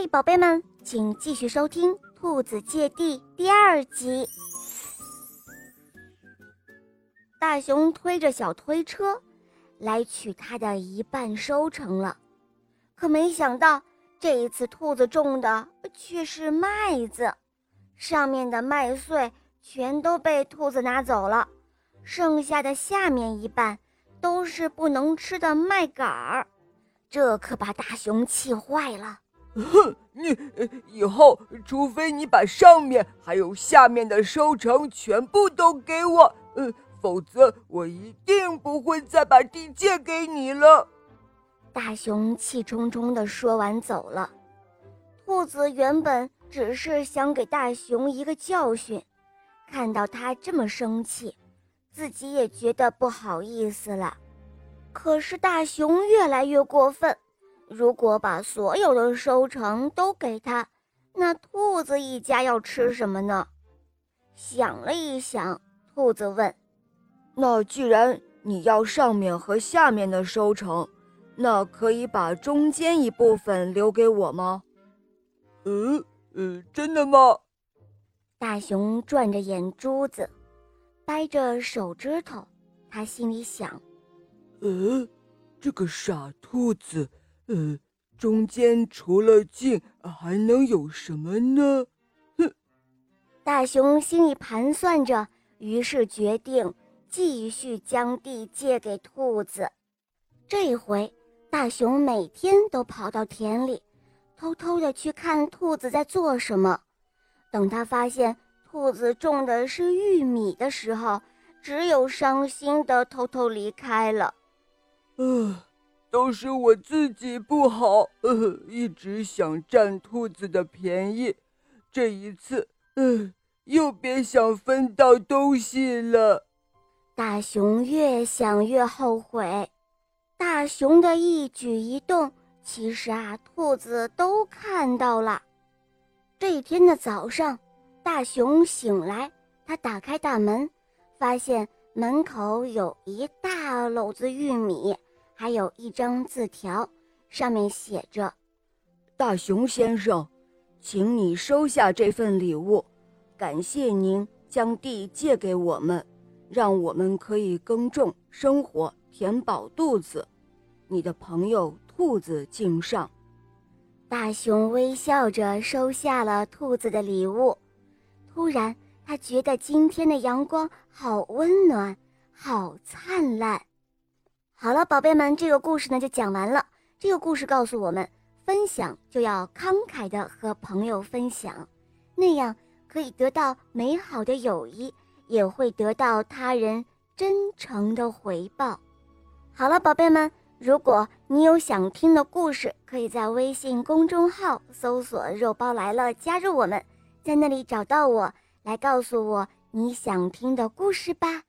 嗨，宝贝们，请继续收听《兔子借地》第二集。大熊推着小推车来取他的一半收成了，可没想到这一次兔子种的却是麦子，上面的麦穗全都被兔子拿走了，剩下的下面一半都是不能吃的麦秆儿，这可把大熊气坏了。哼，你以后除非你把上面还有下面的收成全部都给我，呃，否则我一定不会再把地借给你了。大熊气冲冲地说完走了。兔子原本只是想给大熊一个教训，看到他这么生气，自己也觉得不好意思了。可是大熊越来越过分。如果把所有的收成都给他，那兔子一家要吃什么呢？想了一想，兔子问：“那既然你要上面和下面的收成，那可以把中间一部分留给我吗？”“呃呃，真的吗？”大熊转着眼珠子，掰着手指头，他心里想：“呃，这个傻兔子。”呃，中间除了静还能有什么呢？哼！大熊心里盘算着，于是决定继续将地借给兔子。这回，大熊每天都跑到田里，偷偷的去看兔子在做什么。等他发现兔子种的是玉米的时候，只有伤心的偷偷离开了。嗯。都是我自己不好，呃，一直想占兔子的便宜，这一次，嗯，又别想分到东西了。大熊越想越后悔，大熊的一举一动，其实啊，兔子都看到了。这一天的早上，大熊醒来，他打开大门，发现门口有一大篓子玉米。还有一张字条，上面写着：“大熊先生，请你收下这份礼物，感谢您将地借给我们，让我们可以耕种、生活、填饱肚子。你的朋友兔子敬上。”大熊微笑着收下了兔子的礼物。突然，他觉得今天的阳光好温暖，好灿烂。好了，宝贝们，这个故事呢就讲完了。这个故事告诉我们，分享就要慷慨的和朋友分享，那样可以得到美好的友谊，也会得到他人真诚的回报。好了，宝贝们，如果你有想听的故事，可以在微信公众号搜索“肉包来了”，加入我们，在那里找到我，来告诉我你想听的故事吧。